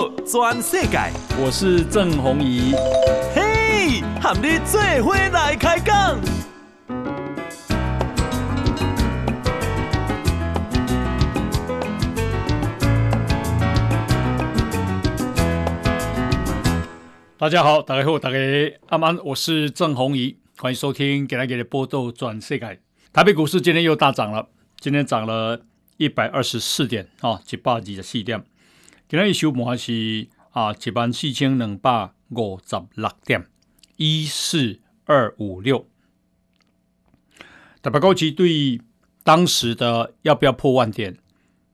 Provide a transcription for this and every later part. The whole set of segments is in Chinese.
道全世界，我是郑宏仪。嘿，和你做伙来开讲。大家好，大家好，大家阿曼，我是郑宏仪，欢迎收听给大家的报道全世界。台北股市今天又大涨了，今天涨了一百二十四点啊，七八级的四点。今天收盘是啊，一万四千两百五十六点，一四二五六。台北高级对当时的要不要破万点，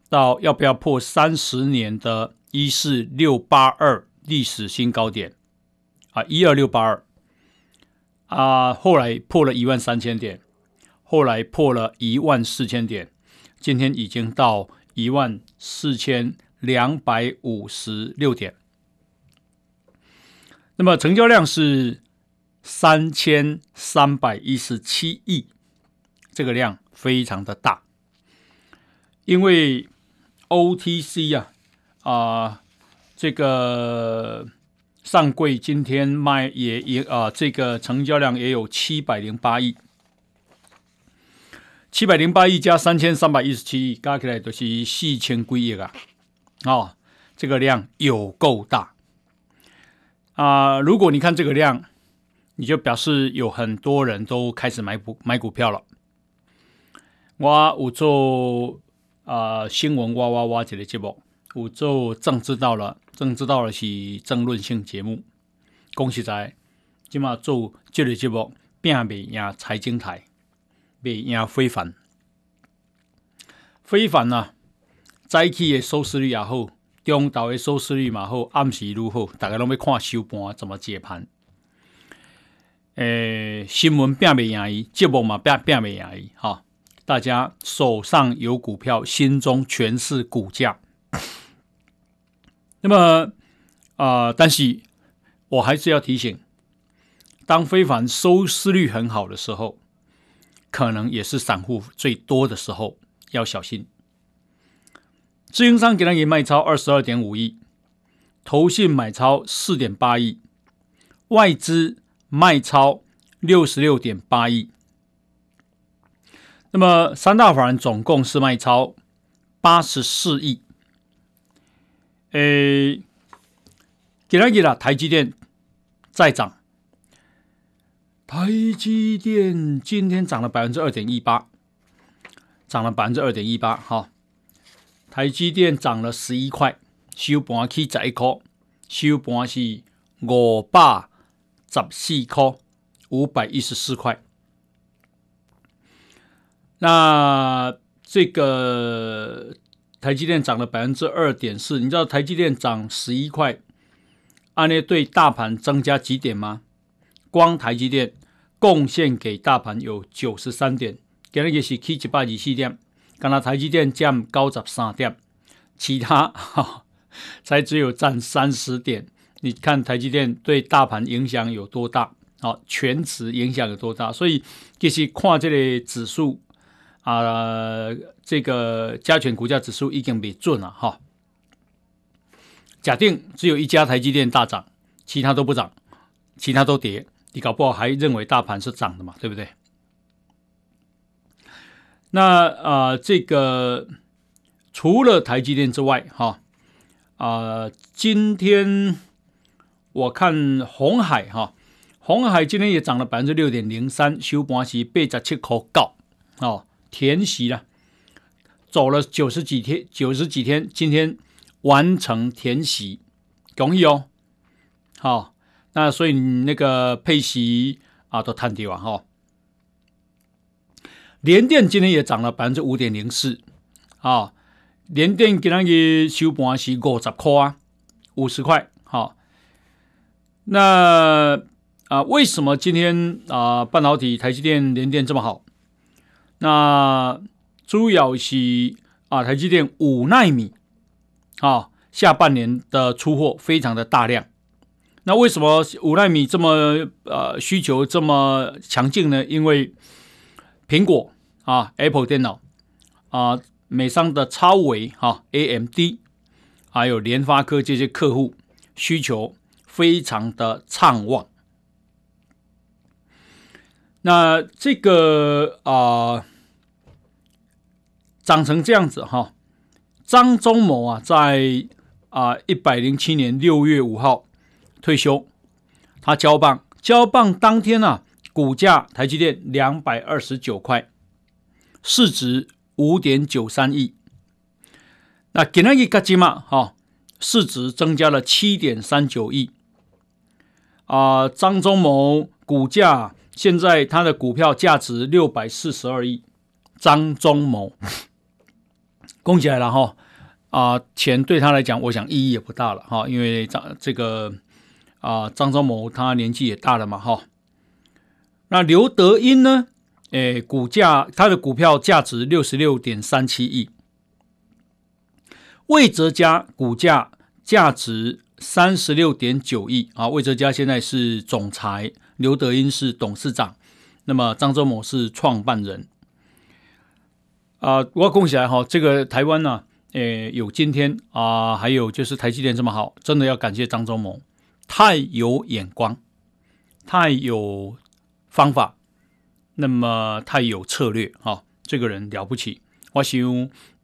到要不要破三十年的一四六八二历史新高点啊，一二六八二啊，后来破了一万三千点，后来破了一万四千点，今天已经到一万四千。两百五十六点，那么成交量是三千三百一十七亿，这个量非常的大，因为 OTC 啊啊、这个上柜今天卖也也啊、这个成交量也有七百零八亿，七百零八亿加三千三百一十七亿，加起来都是四千几亿啊。哦，这个量有够大啊、如果你看这个量，你就表示有很多人都开始买股买股票了。我有做啊、新闻哇哇哇这个节目，我做政治到了，政治到了是争论性节目。恭喜在，今嘛做这个节目，变未赢财经台，未赢非凡，非凡呢、啊？早起的收视率也好，中昼的收视率嘛好，暗时如何，大家拢要看收盘怎么解盘。诶、新闻变未赢伊，节目嘛变变未赢伊，哈！大家手上有股票，心中全是股价。那么啊、但是我还是要提醒，当非凡收视率很好的时候，可能也是散户最多的时候，要小心。自营商给他也卖超二十二点五亿，投信买超四点八亿，外资卖超六十六点八亿。那么三大法人总共是卖超八十四亿。诶，给他给了台积电再涨，台积电今天涨了百分之二点一八，涨了百分之二点一八，哈。台积电涨了十一块，收盘去十一块，收盘是五百十四块，五百一十四块。那这个台积电涨了百分之二点四，你知道台积电涨十一块，按呢对大盘增加几点吗？光台积电贡献给大盘有九十三点，今日是去一百二十四点。刚才台积电占九十三点，其他哈 才只有占三十点。你看台积电对大盘影响有多大？好，权值影响有多大？所以其实看这个指数啊、这个加权股价指数已经没准了哈。假定只有一家台积电大涨，其他都不涨，其他都跌，你搞不好还认为大盘是涨的嘛？对不对？那啊、这个除了台积电之外，哈啊、今天我看红海哈，红海今天也涨了百分之六点零三，收盘是八十七块九，哦，填息了，走了九十几天，九十几天，今天完成填息，恭喜哦，好，那所以你那个配息啊都探底完哈。联电今天也涨了百分之五点零四，啊，联电今天的收盘是五十块啊，五十块，好，那啊，为什么今天啊半导体台积电、联电这么好？那主要是啊台积电五奈米啊下半年的出货非常的大量，那为什么五奈米这么呃需求这么强劲呢？因为苹果。啊，Apple 电脑啊，美商的超微哈，AMD，还有联发科这些客户需求非常的畅旺。那这个啊、呃，长成这样子哈，张忠谋啊，在啊一百零七年六月五号退休，他交棒，交棒当天啊，股价台积电两百二十九块，市值五点九三亿。那今天一个金嘛，哈，市值增加了七点三九亿。啊、张忠谋股价。现在他的股票价值六百四十二亿，张忠谋，恭喜来了哈！啊，钱对他来讲，我想意义也不大了哈，因为张这个啊张忠谋他年纪也大了嘛哈。那刘德英呢？诶，股价他的股票价值六十六点三七亿，魏哲家股价价值三十六点九亿啊，魏哲家现在是总裁。刘德英是董事长，那么张忠谋是创办人。啊、我要恭喜来哈，这个台湾呢、啊，诶，有今天啊、还有就是台积电这么好，真的要感谢张忠谋，太有眼光，太有方法，那么他有策略哈、哦，这个人了不起。我想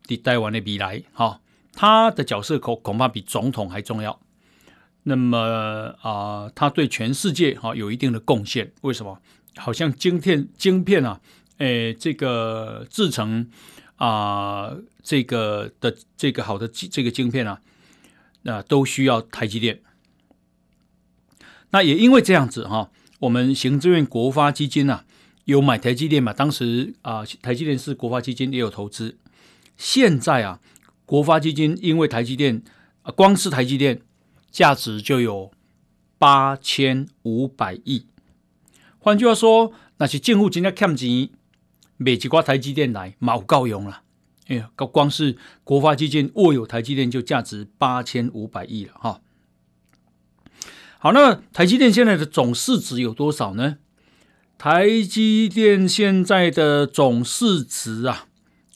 你台湾的未来哈，他的角色恐恐怕比总统还重要。那么啊、他对全世界哈、有一定的贡献。为什么？好像晶片晶片啊，诶，这个制成啊、这个的这个好的这个晶片啊，那、都需要台积电。那也因为这样子哈、我们行政院国发基金啊，有买台积电嘛？当时啊、呃，台积电是国发基金也有投资。现在啊，国发基金因为台积电啊，光是台积电。价值就有八千五百亿。换句话说，那些政府今天欠钱，每几挂台积电来，毛够用了。哎呀，光是国发基金握有台积电就价值八千五百亿了哈。好，那台积电现在的总市值有多少呢？台积电现在的总市值啊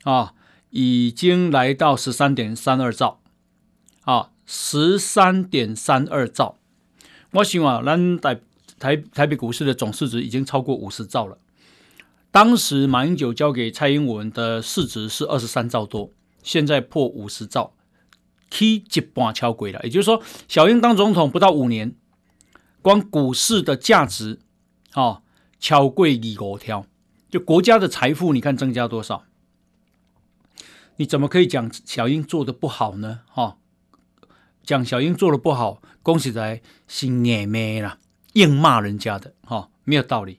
啊，已经来到十三点三二兆啊。十三点三二兆，我希望咱台台台北股市的总市值已经超过五十兆了。当时马英九交给蔡英文的市值是二十三兆多，现在破五十兆，起一半超过了。也就是说，小英当总统不到五年，光股市的价值啊，超过二五条，就国家的财富，你看增加多少？你怎么可以讲小英做的不好呢？哈？讲小英做的不好，恭喜在新年没了，硬骂人家的哈、哦，没有道理。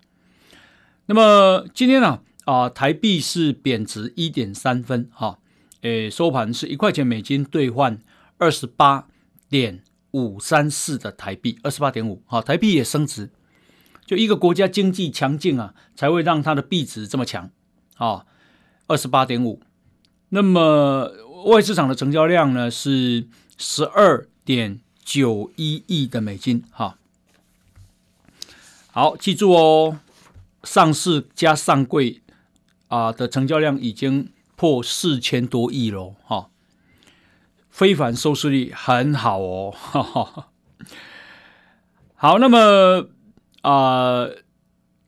那么今天呢啊、台币是贬值一点三分哈，诶、收盘是一块钱美金兑换二十八点五三四的台币，二十八点五，好，台币也升值。就一个国家经济强劲啊，才会让它的币值这么强啊，二十八点五。那么外市场的成交量呢是。十二点九一亿的美金，哈，好，记住哦，上市加上柜啊的成交量已经破四千多亿了，哈，非凡收视率很好哦，好，那么啊，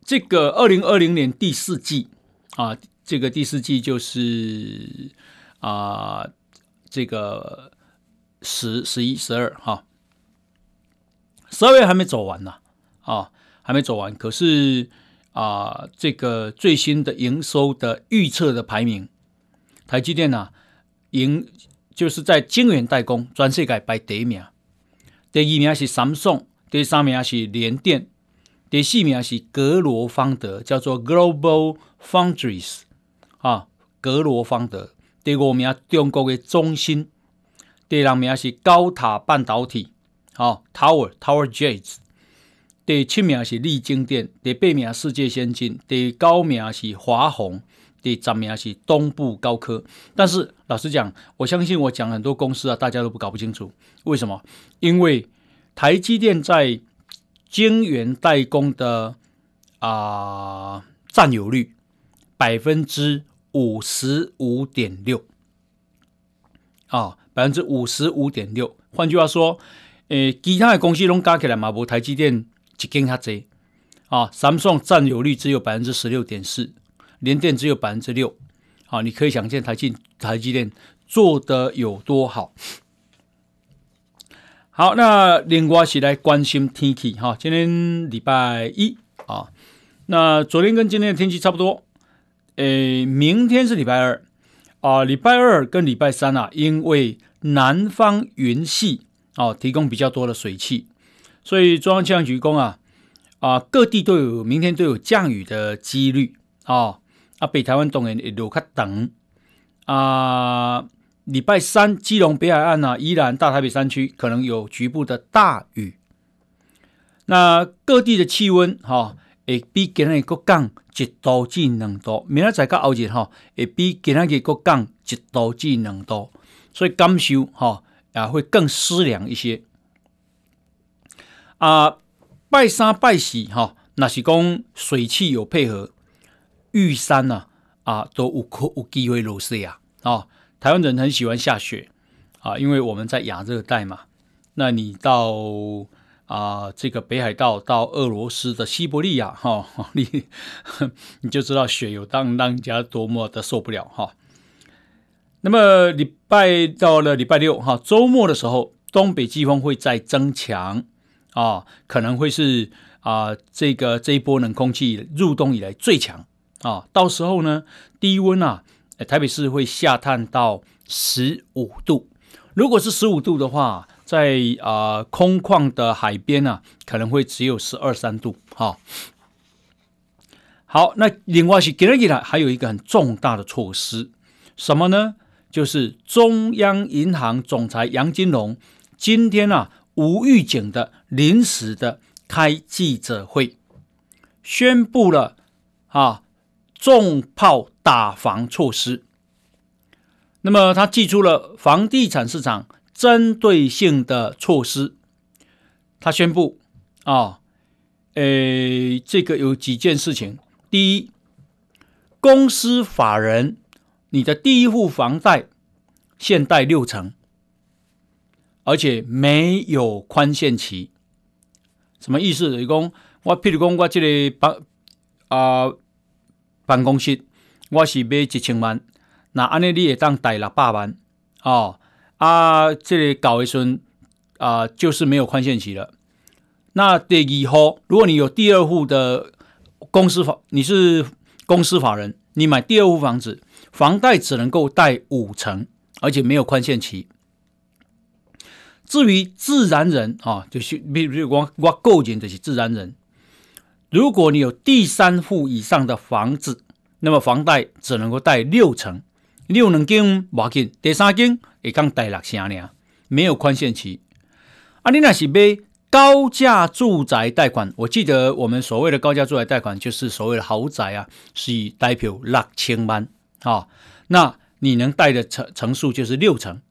这个二零二零年第四季啊，这个第四季就是啊，这个。十、十一、十二，哈，十二月还没走完呢，啊，还没走完。可是啊，这个最新的营收的预测的排名，台积电呢，赢就是在晶圆代工全世界排第一名，第二名是三星，第三名是联电，第四名是格罗方德，叫做 Global Foundries，啊，格罗方德，第五名中国的中芯。第六名是高塔半导体，好 Tower Tower Jades。第七名是力晶电，第八名世界先进，第九名是华虹，第三名是东部高科。但是老实讲，我相信我讲很多公司啊，大家都不搞不清楚为什么？因为台积电在晶圆代工的啊、占有率百分之五十五点六啊。百分之五十五点六。换句话说，诶、呃，其他的公司拢加起来嘛，无台积电一间较侪啊。Samsung 占有率只有百分之十六点四，联电只有百分之六。啊，你可以想见台积台积电做得有多好。好，那另外是来关心天气哈。今天礼拜一啊，那昨天跟今天的天气差不多。诶，明天是礼拜二啊，礼拜二跟礼拜三啊，因为南方云系啊提供比较多的水汽，所以中央气象局公啊啊各地都有明天都有降雨的几率啊。啊，北台湾当然会落较长啊。礼拜三，基隆北海岸啊，依然大台北山区可能有局部的大雨。那各地的气温哈，会比今日个降一度至两度。明仔载到后日哈，会比今日个降一度至两度，所以感受哈啊会更湿凉一些。啊，拜三拜四哈，那是讲水汽有配合。玉山呐，啊，都有可有机会落雪啊！啊，台湾人很喜欢下雪啊，因为我们在亚热带嘛。那你到啊，这个北海道到俄罗斯的西伯利亚哈，你 你就知道雪有当让人家多么的受不了哈。那么礼拜到了礼拜六哈，周末的时候，东北季风会再增强啊，可能会是啊，这个这一波冷空气入冬以来最强。啊，到时候呢，低温啊，台北市会下探到十五度。如果是十五度的话，在啊、空旷的海边啊，可能会只有十二三度。哈，好，那另外是今日来还有一个很重大的措施，什么呢？就是中央银行总裁杨金龙今天啊无预警的临时的开记者会，宣布了啊。重炮打房措施，那么他祭出了房地产市场针对性的措施。他宣布啊，诶，这个有几件事情。第一，公司法人，你的第一户房贷限贷六成，而且没有宽限期。什么意思？就是说我譬如讲，我这里把啊。办公室，我是买一千万，那安尼你也当贷六百万哦。啊，这里搞一顺啊，就是没有宽限期了。那第二户，如果你有第二户的公司法，你是公司法人，你买第二户房子，房贷只能够贷五成，而且没有宽限期。至于自然人啊，就是比如我我个人就是自然人。如果你有第三户以上的房子，那么房贷只能够贷六成，六两间不要紧，第三间也刚贷六成呢，没有宽限期。啊，你那是买高价住宅贷款，我记得我们所谓的高价住宅贷款就是所谓的豪宅啊，是以代表六千万啊，那你能贷的成成数就是六成，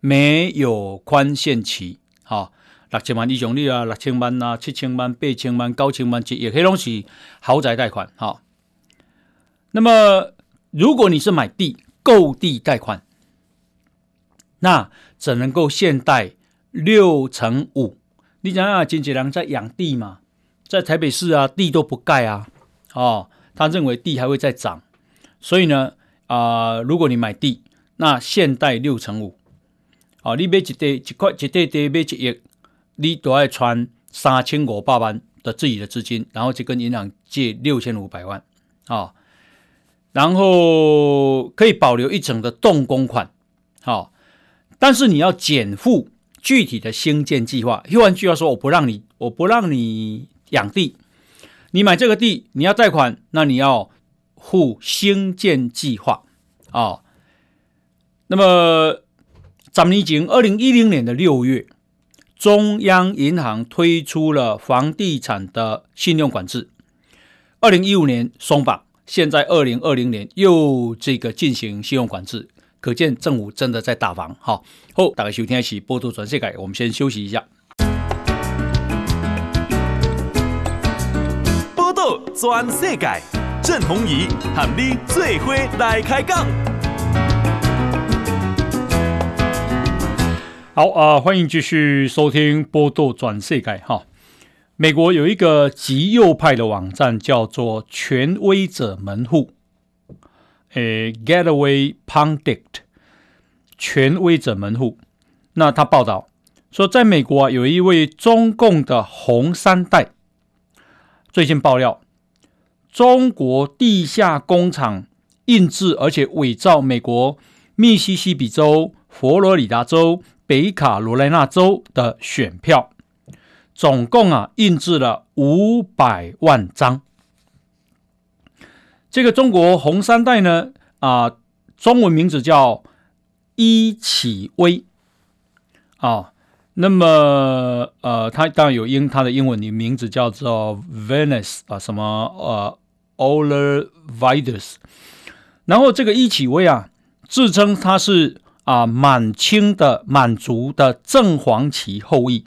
没有宽限期啊。六千万以上你啊，六千万呐，七千万、八千万、九千万，这也可以拢是豪宅贷款哈。那么，如果你是买地购地贷款，那只能够限贷六成五。你想想，经济人在养地嘛，在台北市啊，地都不盖啊，哦，他认为地还会再涨，所以呢，啊、如果你买地，那限贷六成五，哦，你买一块一块一块地买一亿。你都要存三千五百万的自己的资金，然后去跟银行借六千五百万啊、哦，然后可以保留一整的动工款，好、哦，但是你要减负具体的兴建计划。换句话说，我不让你，我不让你养地，你买这个地你要贷款，那你要负兴建计划啊、哦。那么，咱们已经二零一零年的六月。中央银行推出了房地产的信用管制，二零一五年松绑，现在二零二零年又这个进行信用管制，可见政府真的在打房。好，好，大家收听一起报道全世界，我们先休息一下。报道全世界，郑弘仪喊你最伙来开讲。好啊、欢迎继续收听《波多转世界》哈。美国有一个极右派的网站，叫做“权威者门户”，诶，Gateway Pundit，权威者门户。那他报道说，在美国啊，有一位中共的红三代，最近爆料，中国地下工厂印制而且伪造美国密西西比州、佛罗里达州。北卡罗来纳州的选票，总共啊印制了五百万张。这个中国红三代呢啊，中文名字叫伊启威啊。那么呃，他当然有英，他的英文名名字叫做 Venice 啊，什么呃 Oller Vidus。然后这个伊启威啊，自称他是。啊，满清的满族的正黄旗后裔，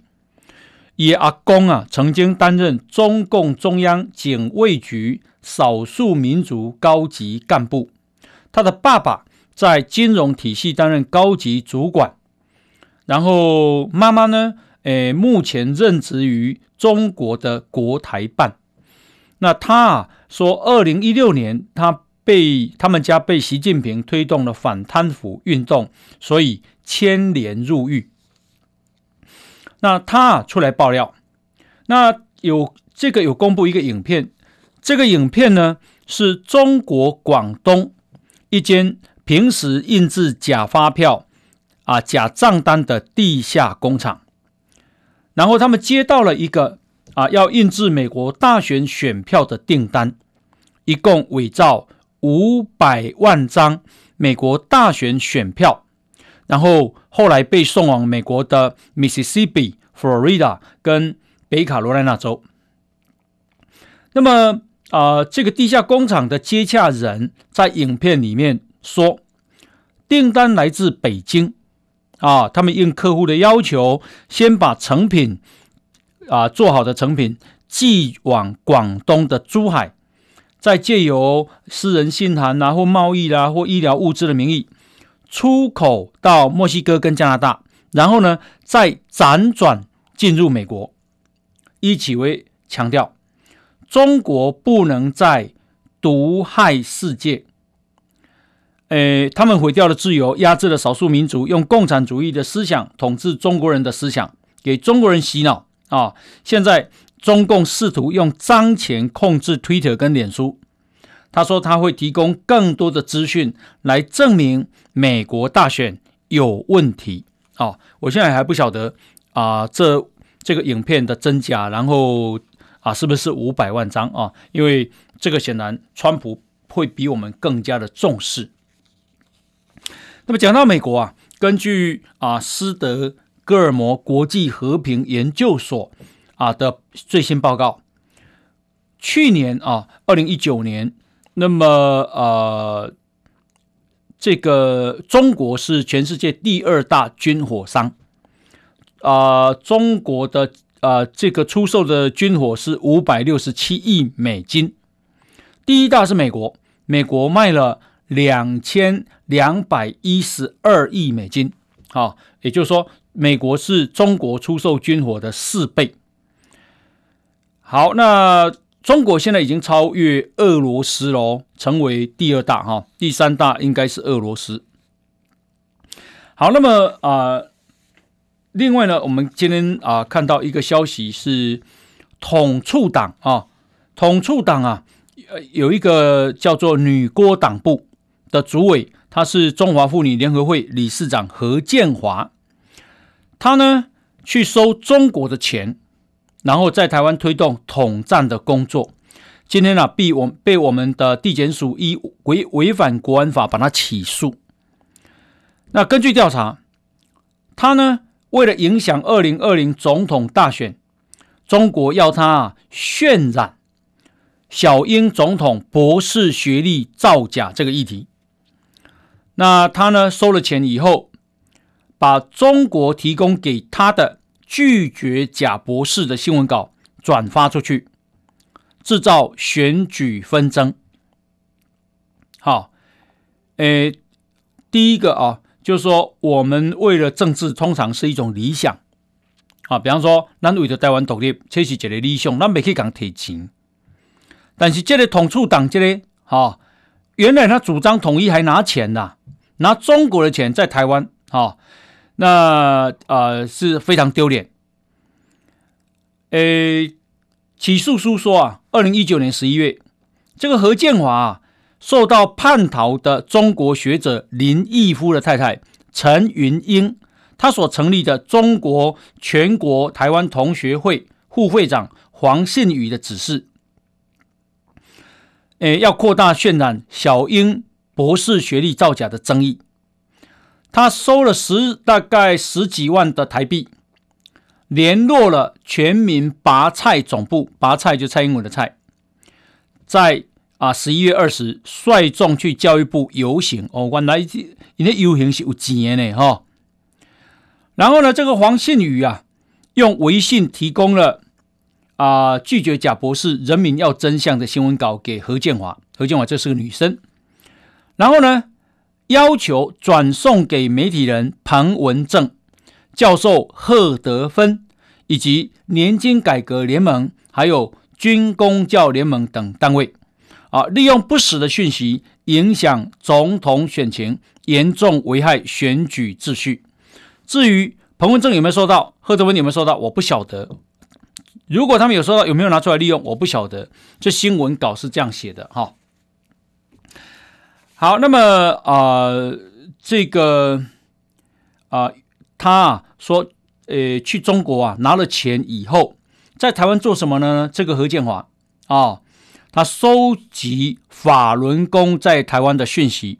也阿公啊，曾经担任中共中央警卫局少数民族高级干部。他的爸爸在金融体系担任高级主管，然后妈妈呢，诶，目前任职于中国的国台办。那他啊，说，二零一六年他。被他们家被习近平推动了反贪腐运动，所以牵连入狱。那他出来爆料，那有这个有公布一个影片，这个影片呢是中国广东一间平时印制假发票啊、假账单的地下工厂，然后他们接到了一个啊要印制美国大选选票的订单，一共伪造。五百万张美国大选选票，然后后来被送往美国的 Mississippi、Florida 跟北卡罗来纳州。那么啊、这个地下工厂的接洽人在影片里面说，订单来自北京啊，他们应客户的要求，先把成品啊做好的成品寄往广东的珠海。再借由私人信函啊，或贸易啦、啊，或医疗物资的名义出口到墨西哥跟加拿大，然后呢，再辗转进入美国。伊启威强调，中国不能再毒害世界。诶，他们毁掉了自由，压制了少数民族，用共产主义的思想统治中国人的思想，给中国人洗脑啊！现在。中共试图用脏钱控制 Twitter 跟脸书。他说他会提供更多的资讯来证明美国大选有问题。啊，我现在还不晓得啊，这这个影片的真假，然后啊，是不是五百万张啊？因为这个显然川普会比我们更加的重视。那么讲到美国啊，根据啊斯德哥尔摩国际和平研究所。啊的最新报告，去年啊，二零一九年，那么呃，这个中国是全世界第二大军火商，啊、中国的啊、呃、这个出售的军火是五百六十七亿美金，第一大是美国，美国卖了两千两百一十二亿美金，啊，也就是说，美国是中国出售军火的四倍。好，那中国现在已经超越俄罗斯喽，成为第二大哈，第三大应该是俄罗斯。好，那么啊、另外呢，我们今天啊、看到一个消息是统促党啊，统促党啊，有一个叫做女郭党部的主委，他是中华妇女联合会理事长何建华，他呢去收中国的钱。然后在台湾推动统战的工作，今天呢、啊，被我被我们的地检署依违违反国安法把他起诉。那根据调查，他呢为了影响二零二零总统大选，中国要他啊渲染小英总统博士学历造假这个议题。那他呢收了钱以后，把中国提供给他的。拒绝假博士的新闻稿转发出去，制造选举纷争。好，诶，第一个啊，就是说我们为了政治，通常是一种理想啊。比方说，咱为了台湾独立，这是一个理想，咱没去讲提钱。但是这个统促党这个，哈，原来他主张统一还拿钱呐，拿中国的钱在台湾，哈，那呃是非常丢脸。诶，起诉书说啊，二零一九年十一月，这个何建华啊。受到叛逃的中国学者林毅夫的太太陈云英，他所成立的中国全国台湾同学会副会长黄信宇的指示，诶，要扩大渲染小英博士学历造假的争议。他收了十大概十几万的台币，联络了全民拔菜总部，拔菜就蔡英文的菜，在。啊，十一月二十，率众去教育部游行哦。原来人家游行是有钱的哈、然后呢，这个黄信宇啊，用微信提供了啊拒绝贾博士“人民要真相”的新闻稿给何建华。何建华这是个女生。然后呢，要求转送给媒体人彭文正、教授贺德芬以及年金改革联盟，还有军公教联盟等单位。啊！利用不实的讯息影响总统选情，严重危害选举秩序。至于彭文正有没有收到，贺德文有没有收到，我不晓得。如果他们有收到，有没有拿出来利用，我不晓得。这新闻稿是这样写的哈。好，那么啊、这个啊、他说，呃，去中国啊拿了钱以后，在台湾做什么呢？这个何建华啊。他收集法轮功在台湾的讯息，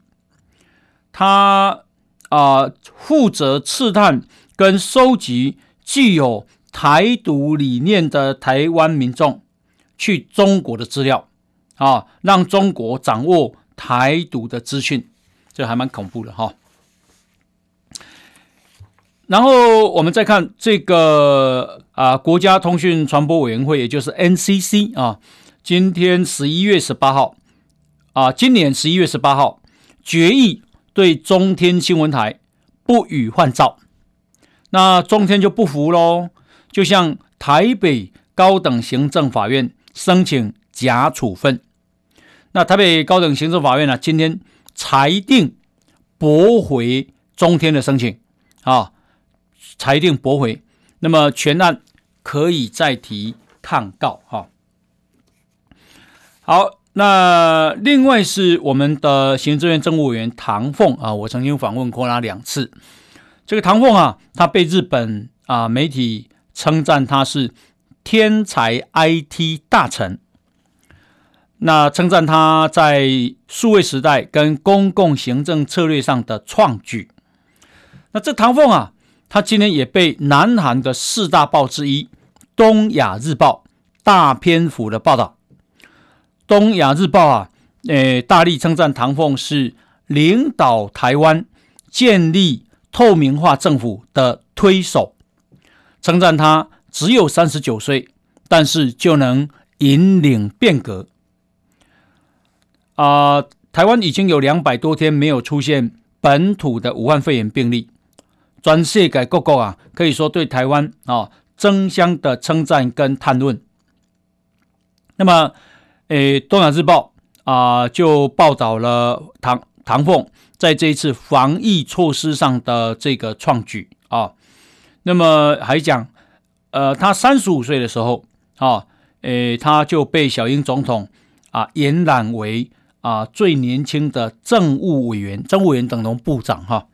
他啊负责刺探跟收集具有台独理念的台湾民众去中国的资料啊，让中国掌握台独的资讯，这还蛮恐怖的哈。然后我们再看这个啊，国家通讯传播委员会，也就是 NCC 啊。今天十一月十八号，啊，今年十一月十八号决议对中天新闻台不予换照，那中天就不服喽，就向台北高等行政法院申请假处分。那台北高等行政法院呢，今天裁定驳回中天的申请，啊，裁定驳回，那么全案可以再提抗告，哈。好，那另外是我们的行政院政务委员唐凤啊，我曾经访问过他两次。这个唐凤啊，他被日本啊媒体称赞他是天才 IT 大臣，那称赞他在数位时代跟公共行政策略上的创举。那这唐凤啊，他今天也被南韩的四大报之一《东亚日报》大篇幅的报道。《东亚日报》啊，诶，大力称赞唐凤是领导台湾建立透明化政府的推手，称赞他只有三十九岁，但是就能引领变革。啊、台湾已经有两百多天没有出现本土的武汉肺炎病例，转世界各国啊，可以说对台湾啊、争相的称赞跟谈论。那么。诶，《东亚日报》啊，就报道了唐唐凤在这一次防疫措施上的这个创举啊。那么还讲，呃，他三十五岁的时候啊，诶，他就被小英总统啊延揽为啊最年轻的政务委员、政务委员等同部长哈。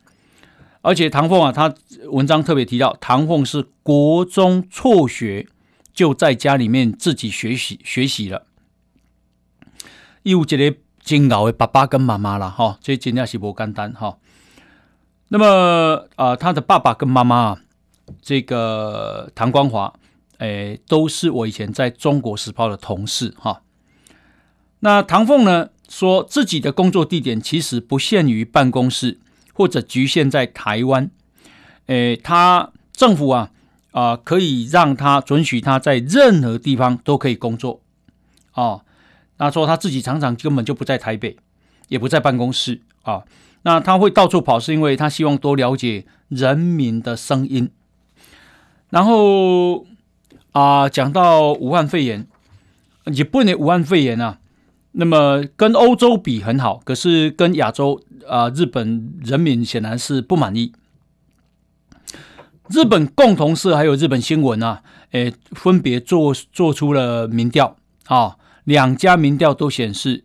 而且唐凤啊，他文章特别提到，唐凤是国中辍学就在家里面自己学习学习了。有一个真熬的爸爸跟妈妈了哈，这真的是不简单哈。那么啊，他的爸爸跟妈妈，这个唐光华，哎，都是我以前在中国时报的同事哈。那唐凤呢，说自己的工作地点其实不限于办公室，或者局限在台湾。诶，他政府啊啊，可以让他准许他在任何地方都可以工作啊。他说他自己常常根本就不在台北，也不在办公室啊。那他会到处跑，是因为他希望多了解人民的声音。然后啊、呃，讲到武汉肺炎，日本的武汉肺炎啊，那么跟欧洲比很好，可是跟亚洲啊、日本人民显然是不满意。日本共同社还有日本新闻啊，诶，分别做做出了民调啊，两家民调都显示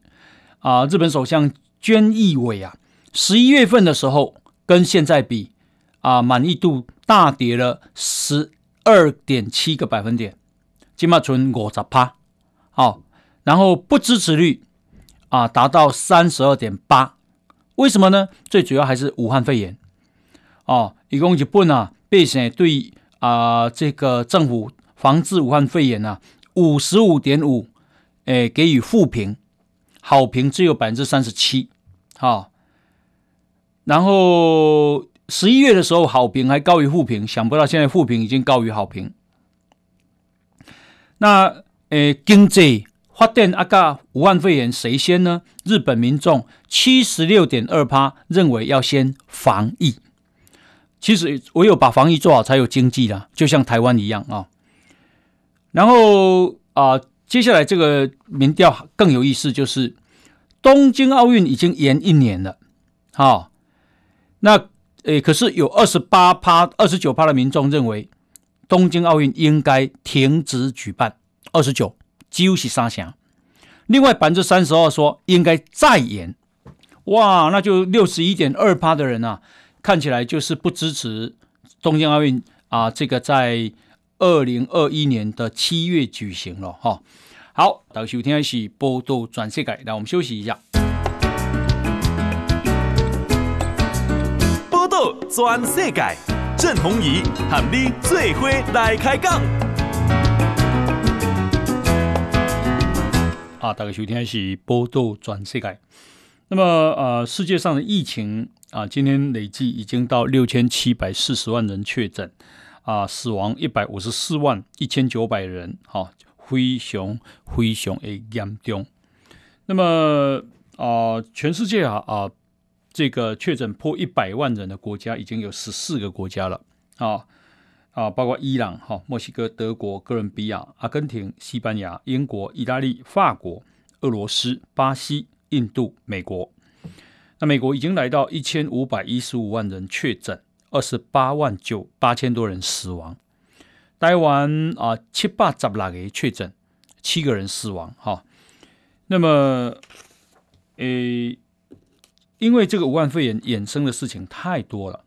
啊，日本首相菅义伟啊。十一月份的时候，跟现在比啊，满意度大跌了十二点七个百分点，起码存五十趴。好，然后不支持率啊达到三十二点八。为什么呢？最主要还是武汉肺炎。哦，一共日本啊，百姓对啊这个政府防治武汉肺炎啊，五十五点五，诶给予负评，好评只有百分之三十七。好。然后十一月的时候，好评还高于负评，想不到现在负评已经高于好评。那诶，经济发电啊，个武汉肺炎谁先呢？日本民众七十六点二趴认为要先防疫。其实唯有把防疫做好，才有经济啦，就像台湾一样啊、哦。然后啊、接下来这个民调更有意思，就是东京奥运已经延一年了，好、那诶，可是有二十八趴、二十九趴的民众认为东京奥运应该停止举办，二十九几乎是三成。另外百分之三十二说应该再延，哇，那就六十一点二趴的人啊，看起来就是不支持东京奥运啊，这个在二零二一年的七月举行了哈。好，到时候听的是报道全世界，来我们休息一下。波多转世界，郑鸿仪喊你做伙来开讲。啊，大概收听的是报道全世界。那么，呃，世界上的疫情啊，今天累计已经到六千七百四十万人确诊，啊，死亡一百五十四万一千九百人，哈、啊，非常非常的严重。那么，啊，全世界啊，啊。这个确诊破一百万人的国家已经有十四个国家了啊啊，包括伊朗、哈、墨西哥、德国、哥伦比亚、阿根廷、西班牙、英国、意大利、法国、俄罗斯、巴西、印度、美国。那美国已经来到一千五百一十五万人确诊，二十八万九八千多人死亡。台湾啊，七八十来个确诊，七个人死亡。哈，那么，诶。因为这个武汉肺炎衍生的事情太多了，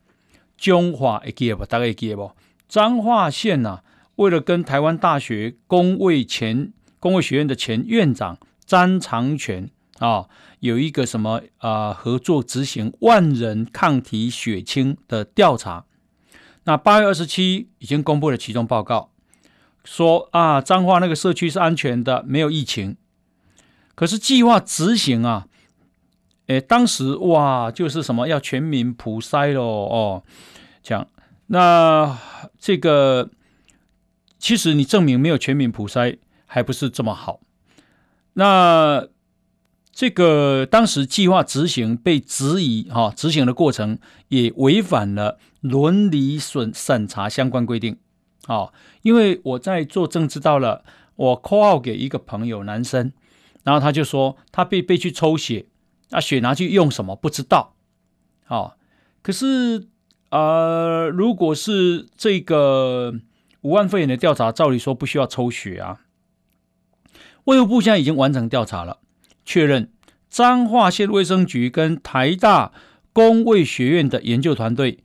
中华会记得不？大概会记得不？彰化县呐、为了跟台湾大学公卫前公卫学院的前院长詹长全啊，有一个什么啊合作执行万人抗体血清的调查。那八月二十七已经公布了其中报告，说啊彰化那个社区是安全的，没有疫情。可是计划执行啊。诶，当时哇，就是什么要全民普筛喽哦，讲那这个其实你证明没有全民普筛还不是这么好。那这个当时计划执行被质疑哈、哦，执行的过程也违反了伦理审审查相关规定啊、哦。因为我在做政治到了，我 call 给一个朋友男生，然后他就说他被被去抽血。那、血拿去用什么？不知道。好、哦，可是呃，如果是这个武汉肺炎的调查，照理说不需要抽血啊。卫福部现在已经完成调查了，确认彰化县卫生局跟台大公卫学院的研究团队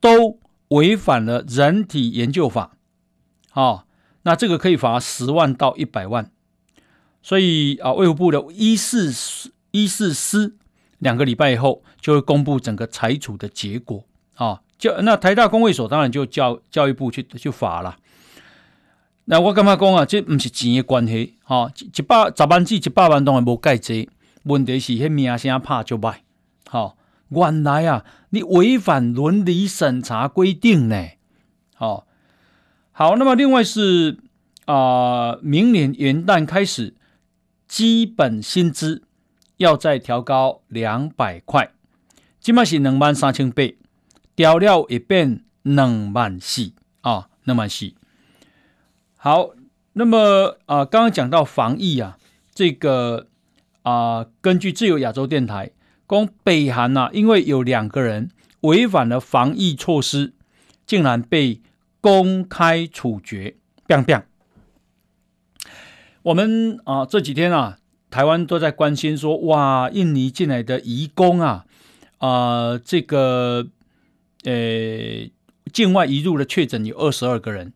都违反了人体研究法。好、哦，那这个可以罚十万到一百万。所以啊，卫福部的医事。医事司两个礼拜以后就会公布整个裁处的结果啊，教那台大公卫所当然就教教育部去去罚了。那我干嘛讲啊？这不是钱的关系哈，一百十万至一百万当然无介济，问题是迄名声拍就歹。好，原来啊，你违反伦理审查规定呢。好，好，那么另外是啊、明年元旦开始基本薪资。要再调高两百块，今嘛是两万三千八，调料也变两万四啊，两万四。好，那么啊，刚刚讲到防疫啊，这个啊，根据自由亚洲电台，讲北韩呐、啊，因为有两个人违反了防疫措施，竟然被公开处决。biang biang 我们啊这几天啊，台湾都在关心说，哇，印尼进来的移工啊，啊、呃，这个呃，境外移入的确诊有二十二个人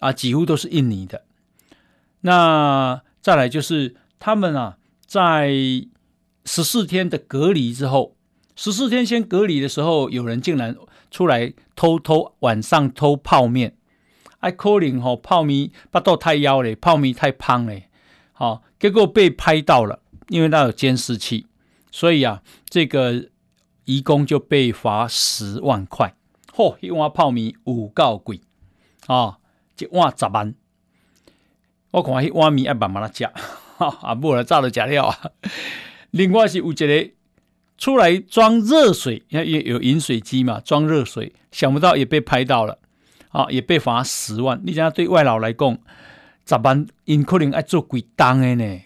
啊，几乎都是印尼的。那再来就是他们啊，在十四天的隔离之后，十四天先隔离的时候，有人竟然出来偷偷晚上偷泡面。爱可能吼泡面巴肚太腰嘞，泡面太胖嘞，好，结果被拍到了，因为那有监视器，所以啊，这个一共就被罚十万块。嚯，一碗泡面有够贵啊，一碗十万。我看迄碗面爱慢慢来食，啊，不然早就食了啊。另外是有一个出来装热水，因为有饮水机嘛，装热水，想不到也被拍到了。啊，也被罚十万。你讲对外劳来讲，十万因可能爱做几单的呢？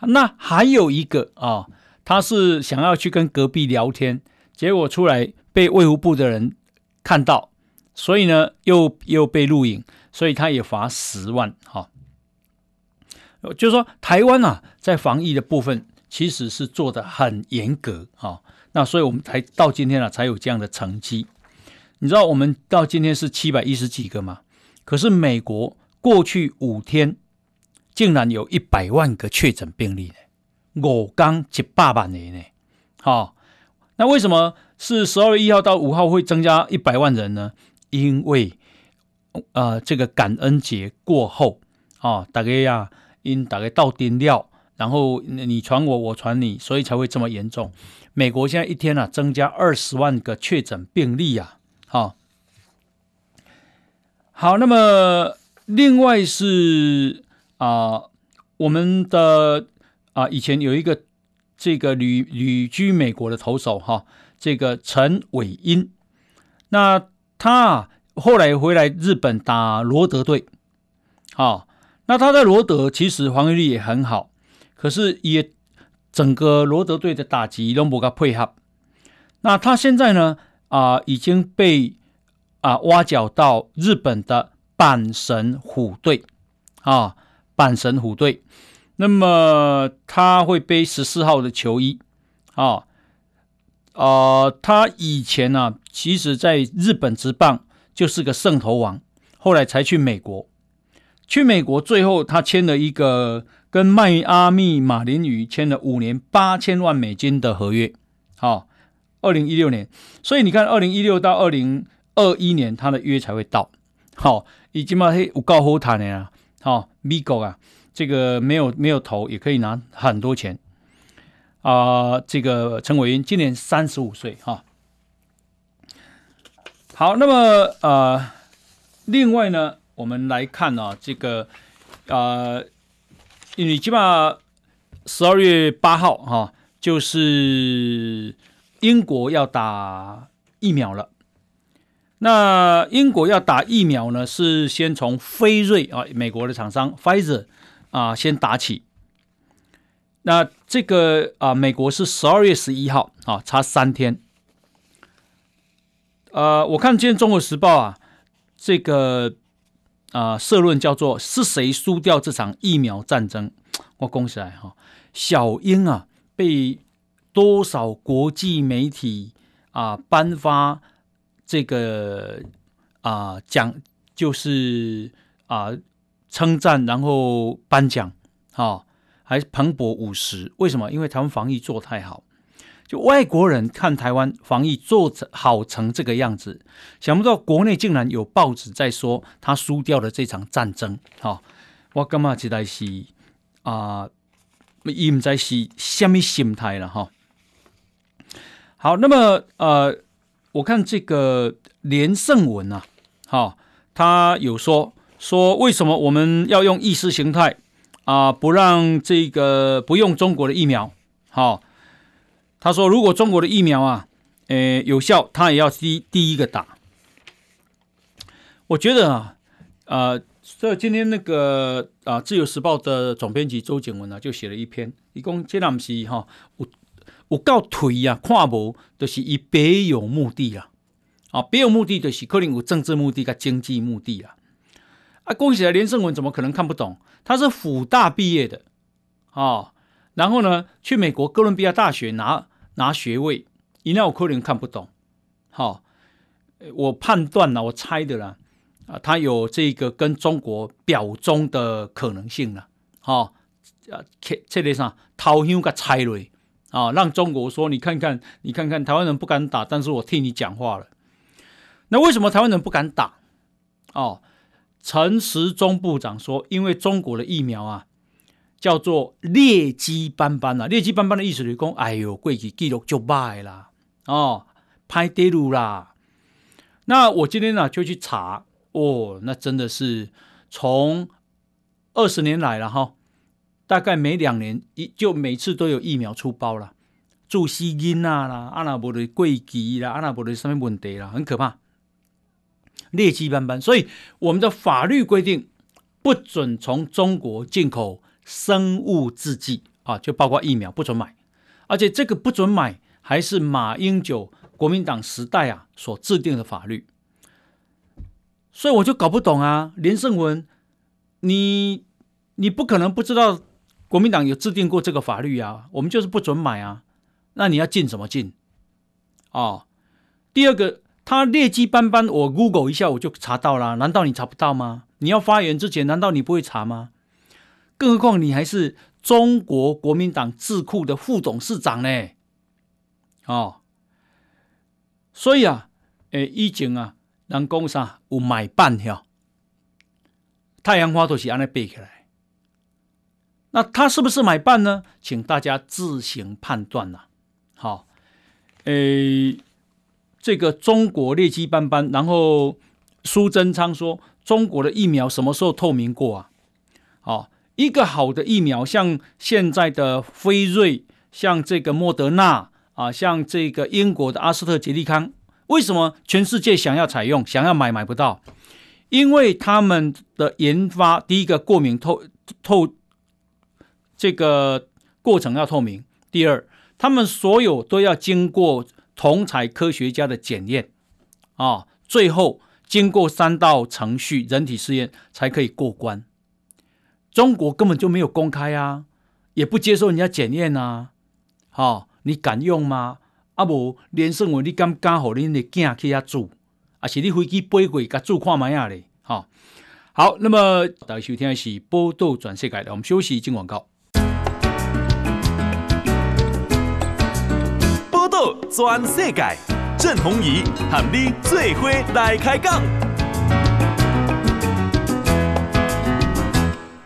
那还有一个啊，他是想要去跟隔壁聊天，结果出来被卫福部的人看到，所以呢，又又被录影，所以他也罚十万。哈、就是说台湾啊，在防疫的部分其实是做得很严格啊。那所以我们才到今天啊，才有这样的成绩。你知道我们到今天是七百一十几个吗？可是美国过去五天竟然有一百万个确诊病例呢，我刚一百万人呢。好，那为什么是十二月一号到五号会增加一百万人呢？因为呃，这个感恩节过后啊，大家呀，因大家到顶了，然后你传我，我传你，所以才会这么严重。美国现在一天啊，增加二十万个确诊病例啊。好，好，那么另外是啊、我们的啊、以前有一个这个旅旅居美国的投手哈，这个陈伟英，那他后来回来日本打罗德队，啊，那他在罗德其实防御力也很好，可是也整个罗德队的打击都不够配合，那他现在呢？啊、已经被啊挖角到日本的阪神虎队啊，阪神虎队。那么他会背十四号的球衣啊，呃，他以前呢、啊，其实在日本职棒就是个胜投王，后来才去美国。去美国最后他签了一个跟迈阿密马林鱼签了五年八千万美金的合约，好、二零一六年，所以你看，二零一六到二零二一年，他的约才会到。好，已经嘛嘿有够好谈的呀。好，美国啊，这个没有没有投也可以拿很多钱啊、呃。这个陈伟英今年三十五岁哈。好，那么呃，另外呢，我们来看啊，这个呃，你起码十二月八号哈，就是。英国要打疫苗了，那英国要打疫苗呢，是先从辉瑞啊，美国的厂商 Pfizer 啊先打起。那这个啊，美国是十二月十一号啊，差三天。呃，我看今天《中国时报》啊，这个啊社论叫做“是谁输掉这场疫苗战争”，我恭喜来哈，小英啊被。多少国际媒体啊颁发这个啊奖，就是啊称赞，然后颁奖，啊，还彭博五十。为什么？因为台湾防疫做太好，就外国人看台湾防疫做好成这个样子，想不到国内竟然有报纸在说他输掉了这场战争。哈，我感觉这代是啊，伊唔知是什么心态了哈。好，那么呃，我看这个连胜文啊，哈、哦，他有说说为什么我们要用意识形态啊，不让这个不用中国的疫苗？好、他说如果中国的疫苗啊呃，有效，他也要第第一个打。我觉得啊，呃，这今天那个啊，《自由时报》的总编辑周景文呢、啊，就写了一篇，一共这两是哈，有有够颓呀，看无都是以别有目的啦，啊，别有目的就是可能有政治目的跟经济目的啦。啊，啊恭喜啊，连胜文怎么可能看不懂？他是辅大毕业的，哦，然后呢，去美国哥伦比亚大学拿拿学位。你那我可能看不懂，好，我判断了，我猜的啦，啊，他有这个跟中国表忠的可能性了，好，啊，这里上掏胸个猜了，啊，让中国说你看看，你看看台湾人不敢打，但是我替你讲话了。那为什么台湾人不敢打？哦，陈时中部长说，因为中国的疫苗啊。叫做劣迹斑斑啊，劣迹斑斑的意思就是讲，哎呦，过去记录就坏啦，哦，拍跌路啦。那我今天呢就去查，哦，那真的是从二十年来了哈，大概每两年一就每次都有疫苗出包了，注西因啊啦，阿那伯的过期啦，阿那伯的什么问题啦，很可怕，劣迹斑斑。所以我们的法律规定不准从中国进口。生物制剂啊，就包括疫苗不准买，而且这个不准买还是马英九国民党时代啊所制定的法律，所以我就搞不懂啊，连胜文，你你不可能不知道国民党有制定过这个法律啊，我们就是不准买啊，那你要进怎么进？哦，第二个，他劣迹斑斑，我 Google 一下我就查到了，难道你查不到吗？你要发言之前，难道你不会查吗？更何况你还是中国国民党智库的副董事长呢，哦，所以啊，诶，以前啊，人讲啥有买办哈，太阳花都是安尼背起来，那他是不是买办呢？请大家自行判断呐。好，诶，这个中国劣迹斑斑，然后苏贞昌说中国的疫苗什么时候透明过啊？好。一个好的疫苗，像现在的辉瑞，像这个莫德纳啊，像这个英国的阿斯特捷利康，为什么全世界想要采用、想要买买不到？因为他们的研发，第一个过敏透透，这个过程要透明；第二，他们所有都要经过同侪科学家的检验啊，最后经过三道程序，人体试验才可以过关。中国根本就没有公开啊，也不接受人家检验啊。好、你敢用吗？啊不，连胜文，你敢敢和恁的囝去遐住？啊是你飞机飞过甲住看卖啊咧？好、好，那么大家收听的是报道全世界的，我们休息一进广告。报道全世界，郑弘仪喊你最伙来开讲。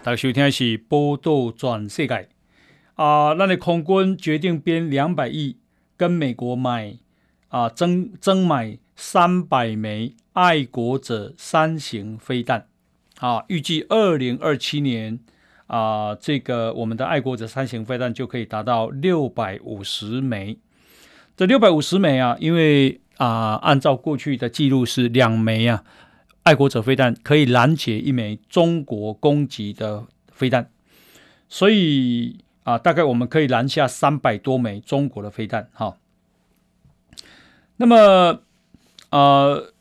大家收听的是《报道全世界》啊，那你空军决定编两百亿跟美国买啊，增增买三百枚爱国者三型飞弹啊，预计二零二七年啊，这个我们的爱国者三型飞弹就可以达到六百五十枚。这六百五十枚啊，因为啊，按照过去的记录是两枚啊。爱国者飞弹可以拦截一枚中国攻击的飞弹，所以啊，大概我们可以拦下三百多枚中国的飞弹。哈，那么呃，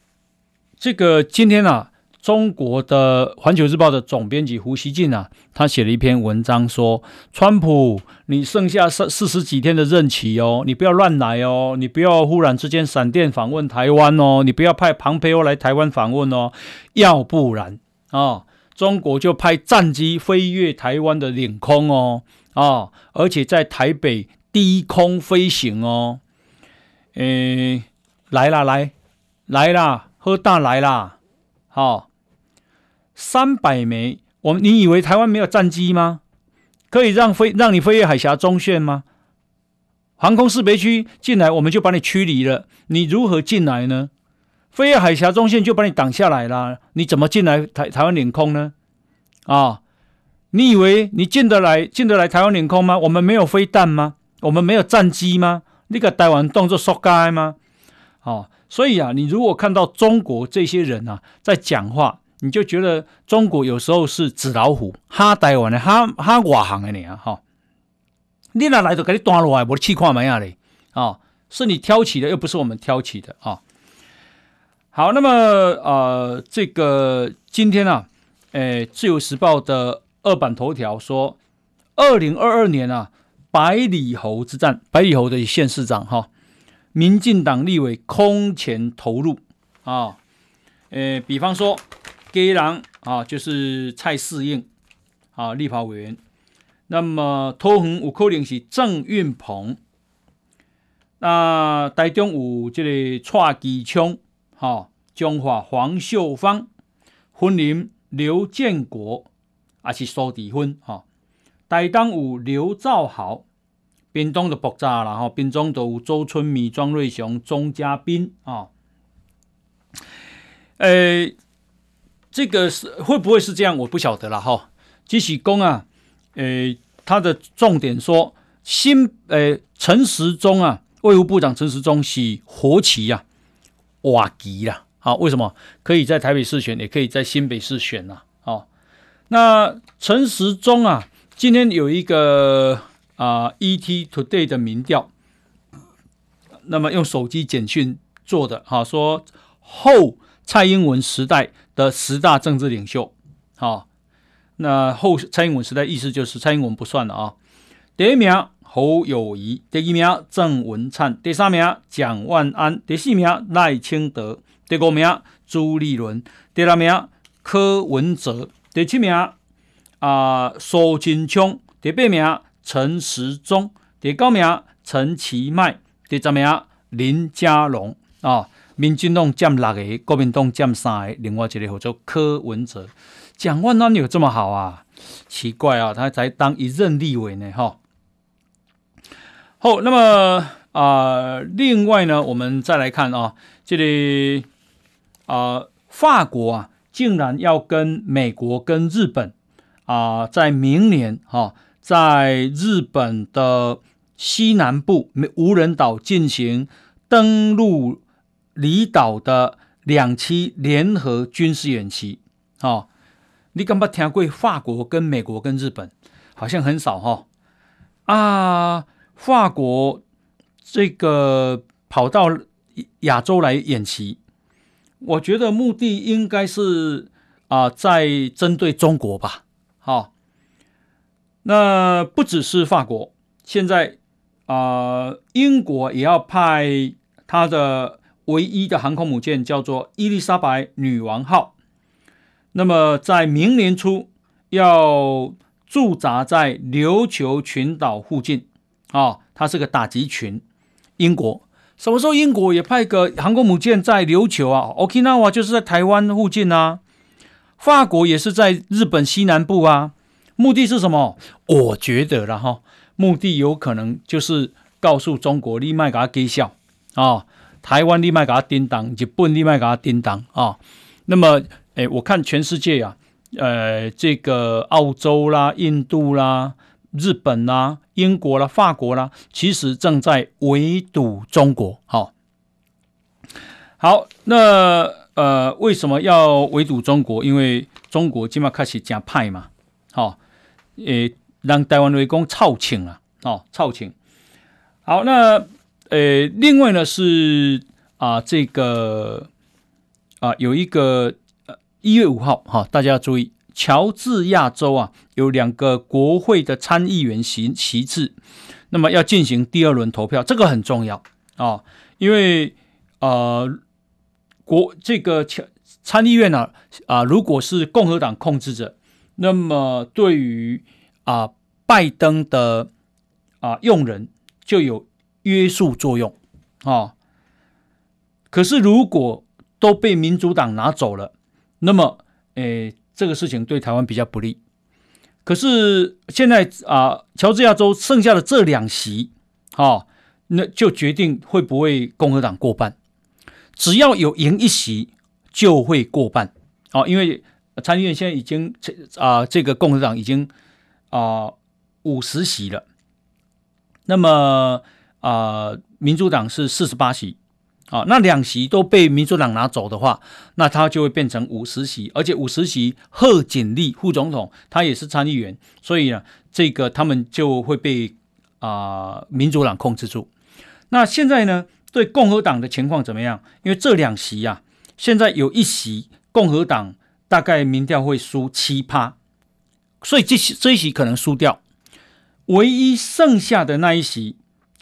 这个今天啊。中国的《环球日报》的总编辑胡锡进啊，他写了一篇文章说：“川普，你剩下四四十几天的任期哦，你不要乱来哦，你不要忽然之间闪电访问台湾哦，你不要派庞培欧来台湾访问哦，要不然啊、哦，中国就派战机飞越台湾的领空哦，啊、哦，而且在台北低空飞行哦，诶，来啦，来，来啦，喝大来啦，好、”三百枚，我们你以为台湾没有战机吗？可以让飞让你飞越海峡中线吗？航空识别区进来，我们就把你驱离了。你如何进来呢？飞越海峡中线就把你挡下来了。你怎么进来台台湾领空呢？啊，你以为你进得来进得来台湾领空吗？我们没有飞弹吗？我们没有战机吗？你个台湾动作缩该吗？哦，所以啊，你如果看到中国这些人啊在讲话，你就觉得中国有时候是纸老虎，哈台湾的哈哈外行的你啊哈，你哪来就给你断落来，我的气矿没啊嘞啊，是你挑起的，又不是我们挑起的啊。好，那么呃，这个今天啊，诶，《自由时报》的二版头条说，二零二二年啊，百里侯之战，百里侯的县市长哈。民进党立委空前投入啊，诶，比方说，基隆啊，就是蔡适应啊，立法委员。那么，桃园有可能是郑运鹏。那台中有这个蔡其昌，哈，中华黄秀芳，云林刘建国，也是苏迪芬，哈，台东有刘兆豪。屏东的爆炸了哈，屏东都有周春米、庄瑞雄、钟嘉宾啊，诶，这个是会不会是这样？我不晓得了哈。基喜公啊，呃，他的重点说新呃陈时中啊，卫福部长陈时中是活棋呀，瓦吉了。好，为什么可以在台北市选，也可以在新北市选呢？好，那陈时中啊，今天有一个。啊，ET Today 的民调，那么用手机简讯做的，哈，说后蔡英文时代的十大政治领袖，好，那后蔡英文时代意思就是蔡英文不算了啊。第一名侯友谊，第二名郑文灿，第三名蒋万安，第四名赖清德，第五名朱立伦，第六名柯文哲，第七名啊苏贞昌，第八名。陈时中，第九名陈其迈，第十名林佳龙啊，民进党占六个，国民党占三个，另外一个叫做柯文哲，蒋万安有这么好啊？奇怪啊，他才当一任立委呢，哈。好，那么啊、另外呢，我们再来看啊，这里啊、法国啊，竟然要跟美国跟日本啊、在明年哈。在日本的西南部无人岛进行登陆离岛的两栖联合军事演习，哦，你敢不听过法国跟美国跟日本？好像很少哈、哦。啊，法国这个跑到亚洲来演习，我觉得目的应该是啊，在针对中国吧，好、哦。那不只是法国，现在啊、英国也要派他的唯一的航空母舰，叫做伊丽莎白女王号。那么在明年初要驻扎在琉球群岛附近啊、它是个打击群。英国什么时候英国也派个航空母舰在琉球啊？Okinawa 就是在台湾附近啊。法国也是在日本西南部啊。目的是什么？我觉得了哈，目的有可能就是告诉中国，你卖给他给笑啊，台湾你卖给他叮当，日本你卖给他叮当啊。那么，哎，我看全世界啊，呃，这个澳洲啦、印度啦、日本啦、英国啦、法国啦，其实正在围堵中国。好，好，那呃，为什么要围堵中国？因为中国今嘛开始加派嘛，好。诶，让台湾围攻超请啊！哦，超请。好，那呃，另外呢是啊，这个啊，有一个呃一月五号哈，大家要注意，乔治亚州啊有两个国会的参议员席席次，那么要进行第二轮投票，这个很重要啊，因为呃，国这个参参议院呢啊，如果是共和党控制着。那么对于啊拜登的啊用人就有约束作用啊，可是如果都被民主党拿走了，那么诶这个事情对台湾比较不利。可是现在啊乔治亚州剩下的这两席，啊，那就决定会不会共和党过半，只要有赢一席就会过半啊，因为。参议院现在已经啊，这个共和党已经啊五十席了，那么啊，民主党是四十八席啊，那两席都被民主党拿走的话，那他就会变成五十席，而且五十席贺锦丽副总统他也是参议员，所以呢，这个他们就会被啊、民主党控制住。那现在呢，对共和党的情况怎么样？因为这两席、啊，现在有一席共和党大概民调会输七趴，所以这这一席可能输掉，唯一剩下的那一席，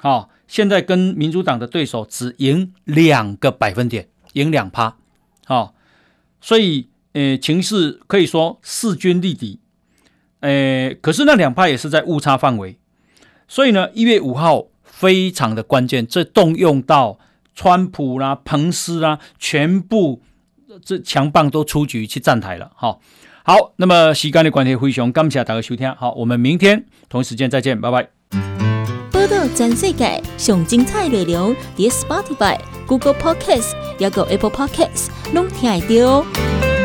哦。现在跟民主党的对手只赢两个百分点，赢两趴，好，所以呃，情势可以说势均力敌，呃，可是那两趴也是在误差范围，所以呢，一月五号非常的关键，这动用到川普啦、彭斯啦，全部这强棒都出局去站台了，好，好，那么时间的关系，非常感谢大家收听，好，我们明天同一时间再见，拜拜。报道全世界上精彩内容，伫 Spotify、Google Podcasts，还有 Apple Podcasts，拢听得到。